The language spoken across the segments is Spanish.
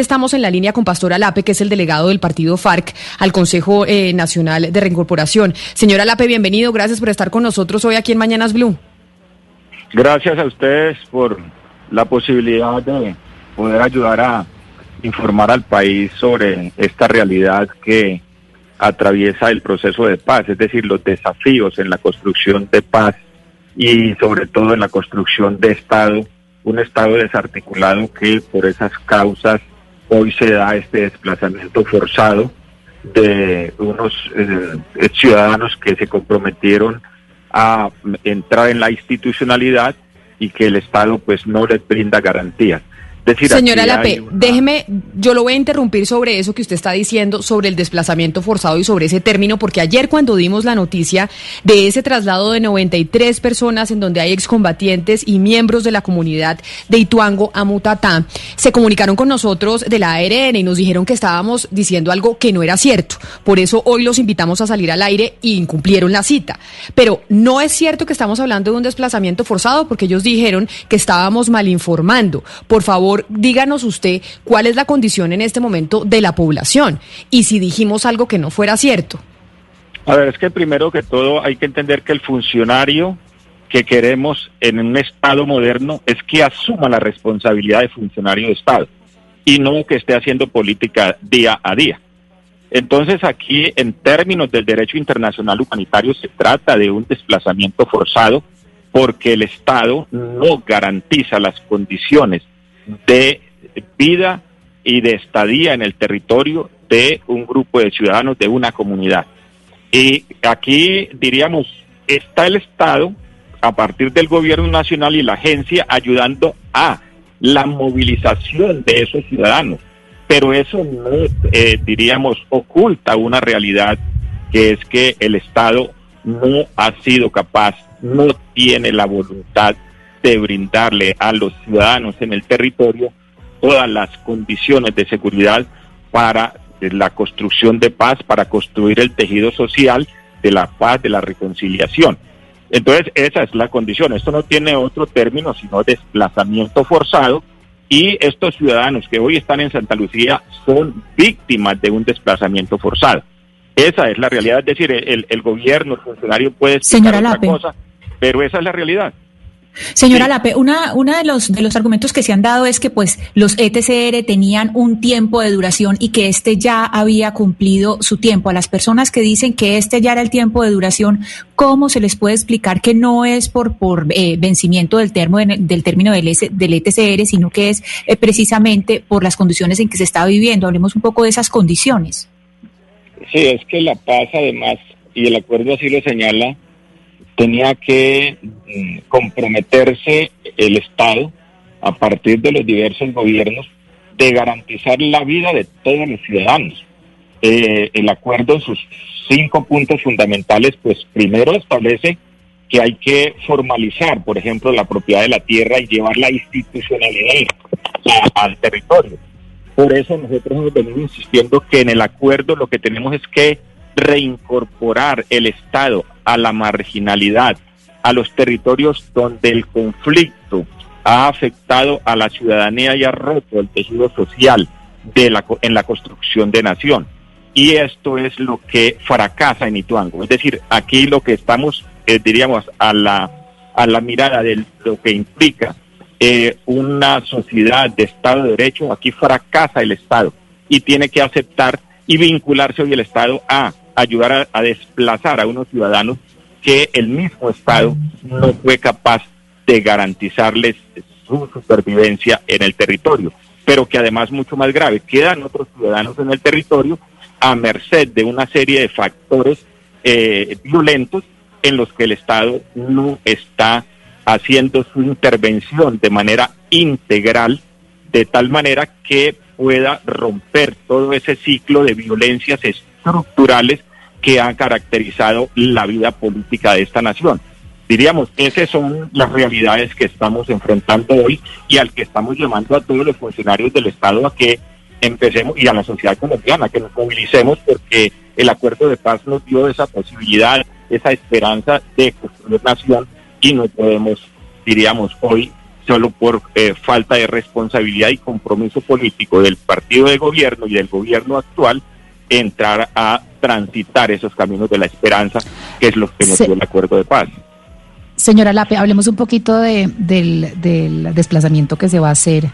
Estamos en la línea con Pastor Alape, que es el delegado del partido FARC al Consejo eh, Nacional de Reincorporación. Señor Alape, bienvenido. Gracias por estar con nosotros hoy aquí en Mañanas Blue. Gracias a ustedes por la posibilidad de poder ayudar a informar al país sobre esta realidad que atraviesa el proceso de paz, es decir, los desafíos en la construcción de paz y sobre todo en la construcción de Estado, un Estado desarticulado que por esas causas hoy se da este desplazamiento forzado de unos eh, ciudadanos que se comprometieron a entrar en la institucionalidad y que el Estado pues no les brinda garantías. Señora Lape, déjeme, yo lo voy a interrumpir sobre eso que usted está diciendo, sobre el desplazamiento forzado y sobre ese término, porque ayer cuando dimos la noticia de ese traslado de 93 personas en donde hay excombatientes y miembros de la comunidad de Ituango a Mutatá, se comunicaron con nosotros de la ARN y nos dijeron que estábamos diciendo algo que no era cierto. Por eso hoy los invitamos a salir al aire y incumplieron la cita. Pero no es cierto que estamos hablando de un desplazamiento forzado, porque ellos dijeron que estábamos mal informando. Por favor, díganos usted cuál es la condición en este momento de la población y si dijimos algo que no fuera cierto. A ver, es que primero que todo hay que entender que el funcionario que queremos en un Estado moderno es que asuma la responsabilidad de funcionario de Estado y no que esté haciendo política día a día. Entonces aquí, en términos del derecho internacional humanitario, se trata de un desplazamiento forzado porque el Estado no garantiza las condiciones de vida y de estadía en el territorio de un grupo de ciudadanos, de una comunidad. Y aquí diríamos, está el Estado a partir del gobierno nacional y la agencia ayudando a la movilización de esos ciudadanos. Pero eso no, eh, diríamos, oculta una realidad que es que el Estado no ha sido capaz, no tiene la voluntad de brindarle a los ciudadanos en el territorio todas las condiciones de seguridad para la construcción de paz, para construir el tejido social de la paz, de la reconciliación. Entonces, esa es la condición. Esto no tiene otro término sino desplazamiento forzado y estos ciudadanos que hoy están en Santa Lucía son víctimas de un desplazamiento forzado. Esa es la realidad. Es decir, el, gobierno, el funcionario puede decir otra cosa, pero esa es la realidad. Señora Lape, una, una de los de los argumentos que se han dado es que pues los ETCR tenían un tiempo de duración y que este ya había cumplido su tiempo. A las personas que dicen que este ya era el tiempo de duración, ¿cómo se les puede explicar que no es por por eh, vencimiento del término del término del, del ETCR, sino que es eh, precisamente por las condiciones en que se está viviendo? Hablemos un poco de esas condiciones. Sí, es que la paz además y el acuerdo así lo señala tenía que mm, comprometerse el Estado a partir de los diversos gobiernos de garantizar la vida de todos los ciudadanos. Eh, el acuerdo en sus cinco puntos fundamentales, pues primero establece que hay que formalizar, por ejemplo, la propiedad de la tierra y llevar la institucionalidad al territorio. Por eso nosotros hemos venido insistiendo que en el acuerdo lo que tenemos es que reincorporar el Estado a la marginalidad, a los territorios donde el conflicto ha afectado a la ciudadanía y ha roto el tejido social de la, en la construcción de nación. Y esto es lo que fracasa en Ituango. Es decir, aquí lo que estamos, eh, diríamos, a la, a la mirada de lo que implica eh, una sociedad de Estado de Derecho, aquí fracasa el Estado y tiene que aceptar y vincularse hoy el Estado a ayudar a, desplazar a unos ciudadanos que el mismo Estado no fue capaz de garantizarles su supervivencia en el territorio, pero que además mucho más grave, quedan otros ciudadanos en el territorio a merced de una serie de factores eh, violentos en los que el Estado no está haciendo su intervención de manera integral, de tal manera que pueda romper todo ese ciclo de violencias estructurales que han caracterizado la vida política de esta nación. Diríamos, esas son las realidades que estamos enfrentando hoy y al que estamos llamando a todos los funcionarios del Estado a que empecemos y a la sociedad colombiana, que nos movilicemos porque el acuerdo de paz nos dio esa posibilidad, esa esperanza de construir nación y no podemos, diríamos, hoy solo por eh, falta de responsabilidad y compromiso político del partido de gobierno y del gobierno actual entrar a transitar esos caminos de la esperanza, que es lo que nos dio el acuerdo de paz. Señora Lape, hablemos un poquito de, del, del desplazamiento que se va a hacer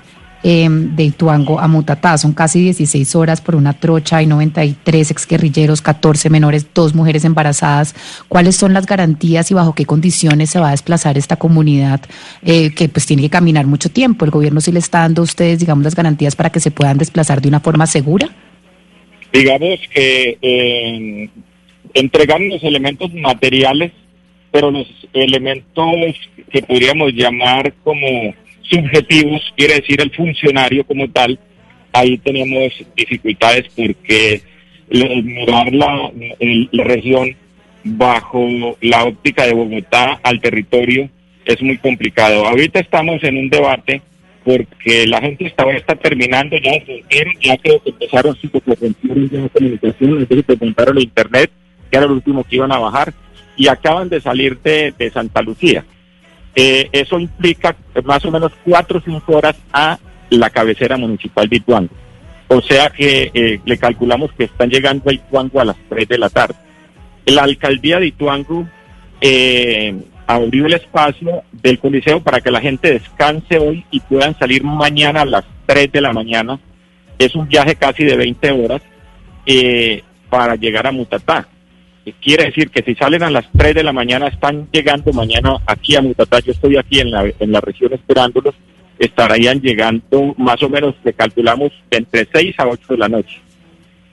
Em, de Ituango a Mutatá. Son casi 16 horas por una trocha, hay 93 exguerrilleros, 14 menores, dos mujeres embarazadas. ¿Cuáles son las garantías y bajo qué condiciones se va a desplazar esta comunidad eh, que pues tiene que caminar mucho tiempo? ¿El gobierno sí le está dando a ustedes, digamos, las garantías para que se puedan desplazar de una forma segura? Digamos que eh, los elementos materiales, pero los elementos que podríamos llamar como subjetivos, quiere decir el funcionario como tal, ahí tenemos dificultades porque mirar la, la región bajo la óptica de Bogotá al territorio es muy complicado. Ahorita estamos en un debate porque la gente está, está terminando ya ya creo que empezaron su ya de comunicación, entonces se montaron internet, que era lo último que iban a bajar, y acaban de salir de, de Santa Lucía. Eh, eso implica más o menos cuatro o cinco horas a la cabecera municipal de Ituango. O sea que eh, le calculamos que están llegando a Ituango a las 3 de la tarde. La alcaldía de Ituango eh, abrió el espacio del coliseo para que la gente descanse hoy y puedan salir mañana a las 3 de la mañana. Es un viaje casi de 20 horas eh, para llegar a Mutatá. Quiere decir que si salen a las 3 de la mañana, están llegando mañana aquí a Mutatá. Yo estoy aquí en la, en la región esperándolos. Estarían llegando más o menos, le calculamos, entre 6 a 8 de la noche.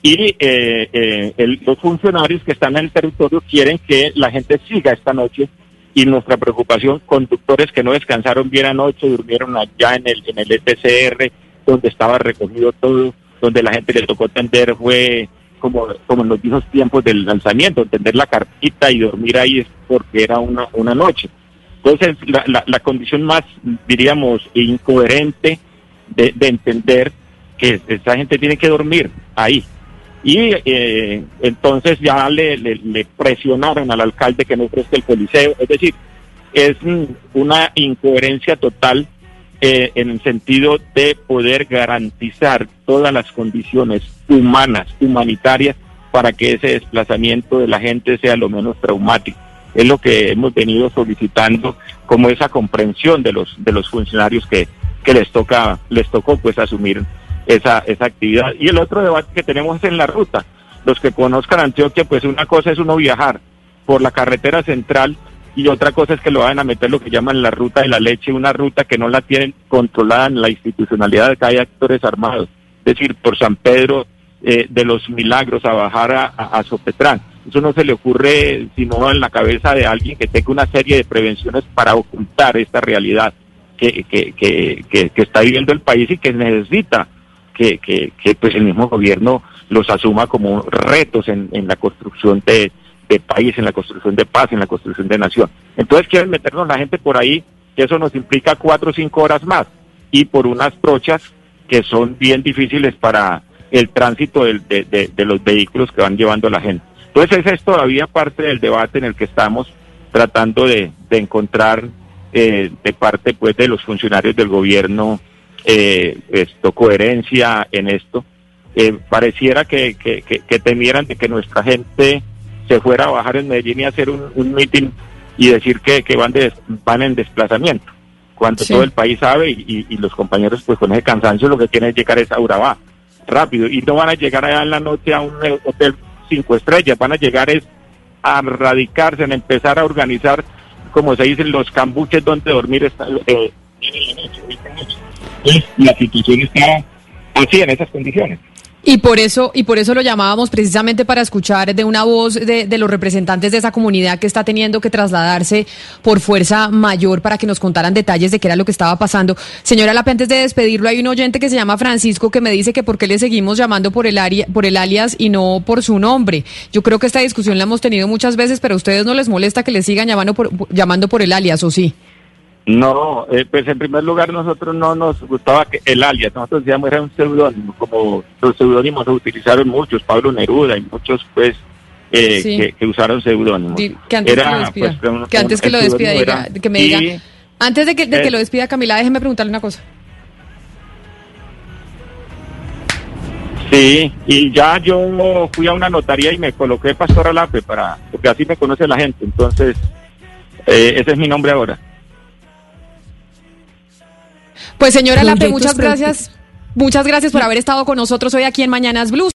Y eh, eh, los funcionarios que están en el territorio quieren que la gente siga esta noche y nuestra preocupación, conductores que no descansaron bien anoche, durmieron allá en el, en el ETCR, donde estaba recogido todo, donde la gente le tocó atender, fue como, como en los viejos tiempos del lanzamiento, entender la cartita y dormir ahí es porque era una, una noche. Entonces, la, la, condición más, diríamos, incoherente de, entender que esa gente tiene que dormir ahí. Y eh, entonces ya le, le, presionaron al alcalde que no ofrezca el coliseo. Es decir, es una incoherencia total eh, en el sentido de poder garantizar todas las condiciones humanas, humanitarias, para que ese desplazamiento de la gente sea lo menos traumático. Es lo que hemos venido solicitando como esa comprensión de los de los funcionarios que, que les toca les tocó pues asumir esa esa actividad. Y el otro debate que tenemos es en la ruta. Los que conozcan Antioquia, pues una cosa es uno viajar por la carretera central y otra cosa es que lo van a meter lo que llaman la ruta de la leche, una ruta que no la tienen controlada en la institucionalidad de que hay actores armados, es decir, por San Pedro eh, de los Milagros a bajar a, a, Sopetrán. Eso no se le ocurre sino en la cabeza de alguien que tenga una serie de prevenciones para ocultar esta realidad que, que, que, que, está viviendo el país y que necesita que, que, pues el mismo gobierno los asuma como retos en, la construcción de, de país, en la construcción de paz, en la construcción de nación. Entonces quieren meternos la gente por ahí, que eso nos implica cuatro o cinco horas más, y por unas trochas que son bien difíciles para el tránsito de, de, los vehículos que van llevando la gente. Entonces esa es todavía parte del debate en el que estamos tratando de, encontrar eh, de parte pues de los funcionarios del gobierno eh, esto coherencia en esto. Eh, pareciera que, que, que temieran de que nuestra gente se fuera a bajar en Medellín y hacer un, un meeting y decir que, que van, de, van en desplazamiento, cuando todo el país sabe y, y, los compañeros pues con ese cansancio lo que quieren es llegar a Urabá rápido y no van a llegar allá en la noche a un hotel cinco estrellas, van a llegar es a radicarse, en empezar a organizar, como se dicen, los cambuches donde dormir está, eh, en la noche. la situación está así, en esas condiciones. Y por eso, y por eso lo llamábamos precisamente para escuchar de una voz de, de, los representantes de esa comunidad que está teniendo que trasladarse por fuerza mayor para que nos contaran detalles de qué era lo que estaba pasando. Señora Lape, antes de despedirlo, hay un oyente que se llama Francisco que me dice que por qué le seguimos llamando por el área, por el alias y no por su nombre. Yo creo que esta discusión la hemos tenido muchas veces, pero a ustedes no les molesta que le sigan llamando por, llamando por el alias, ¿o sí? No, eh, pues en primer lugar nosotros no nos gustaba que el alias, nosotros decíamos era un seudónimo, como los seudónimos se utilizaron muchos, Pablo Neruda y muchos pues eh, que, usaron seudónimos. Que antes era, pues, que lo despida, que, me diga, antes de, que, de que lo despida Camila, déjeme preguntarle una cosa. Sí, y ya yo fui a una notaría y me coloqué Pastor Alape para, porque así me conoce la gente, entonces eh, ese es mi nombre ahora. Pues señora Lape, muchas gracias. Muchas gracias por haber estado con nosotros hoy aquí en Mañanas Blues.